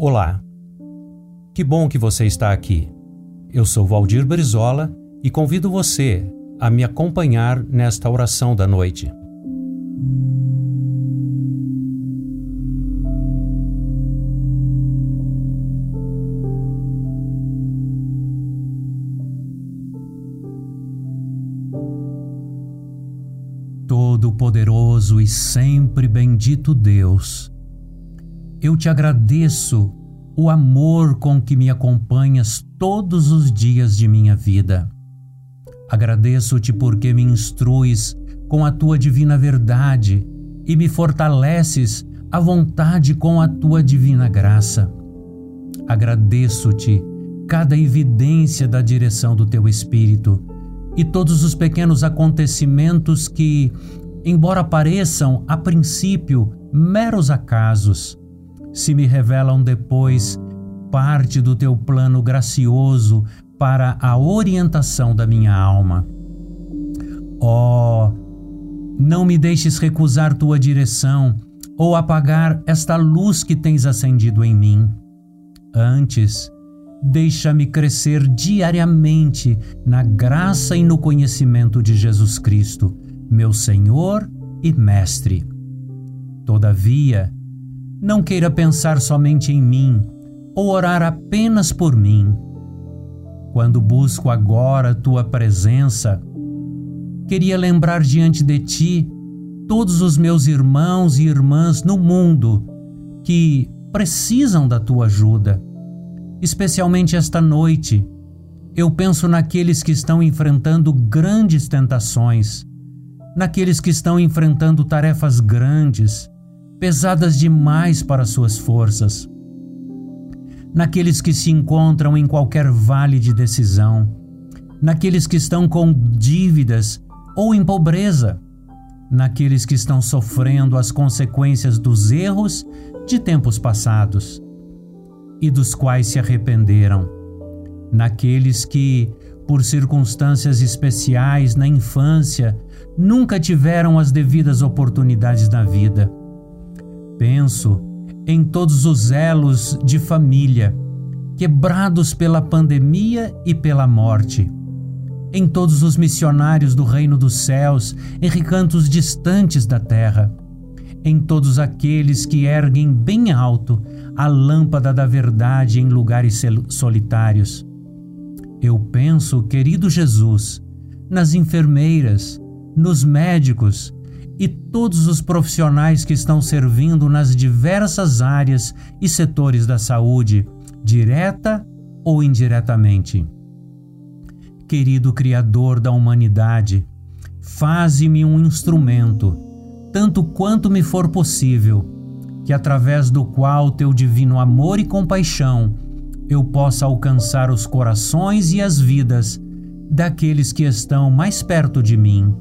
Olá. Que bom que você está aqui. Eu sou Valdir Brizola e convido você a me acompanhar nesta oração da noite. Todo-Poderoso e sempre bendito Deus, eu te agradeço o amor com que me acompanhas todos os dias de minha vida. Agradeço-te porque me instruis com a tua divina verdade e me fortaleces à vontade com a tua divina graça. Agradeço-te cada evidência da direção do teu Espírito e todos os pequenos acontecimentos que, embora pareçam a princípio meros acasos, se me revelam depois parte do teu plano gracioso para a orientação da minha alma. Oh, não me deixes recusar tua direção ou apagar esta luz que tens acendido em mim. Antes, deixa-me crescer diariamente na graça e no conhecimento de Jesus Cristo, meu Senhor e Mestre. Todavia, não queira pensar somente em mim ou orar apenas por mim. Quando busco agora tua presença, queria lembrar diante de ti todos os meus irmãos e irmãs no mundo que precisam da tua ajuda, especialmente esta noite. Eu penso naqueles que estão enfrentando grandes tentações, naqueles que estão enfrentando tarefas grandes, pesadas demais para suas forças. Naqueles que se encontram em qualquer vale de decisão, naqueles que estão com dívidas ou em pobreza, naqueles que estão sofrendo as consequências dos erros de tempos passados e dos quais se arrependeram, naqueles que, por circunstâncias especiais na infância, nunca tiveram as devidas oportunidades na vida Penso em todos os elos de família quebrados pela pandemia e pela morte, em todos os missionários do reino dos céus em recantos distantes da terra, em todos aqueles que erguem bem alto a lâmpada da verdade em lugares solitários. Eu penso, querido Jesus, nas enfermeiras, nos médicos, e todos os profissionais que estão servindo nas diversas áreas e setores da saúde, direta ou indiretamente. Querido Criador da humanidade, faze-me um instrumento, tanto quanto me for possível, que através do qual teu divino amor e compaixão eu possa alcançar os corações e as vidas daqueles que estão mais perto de mim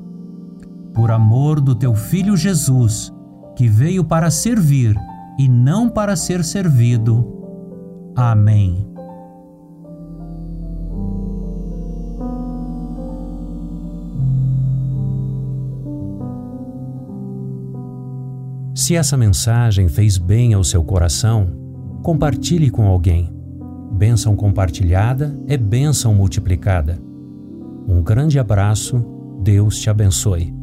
por amor do teu Filho Jesus, que veio para servir e não para ser servido. Amém. Se essa mensagem fez bem ao seu coração, compartilhe com alguém. Bênção compartilhada é bênção multiplicada. Um grande abraço, Deus te abençoe.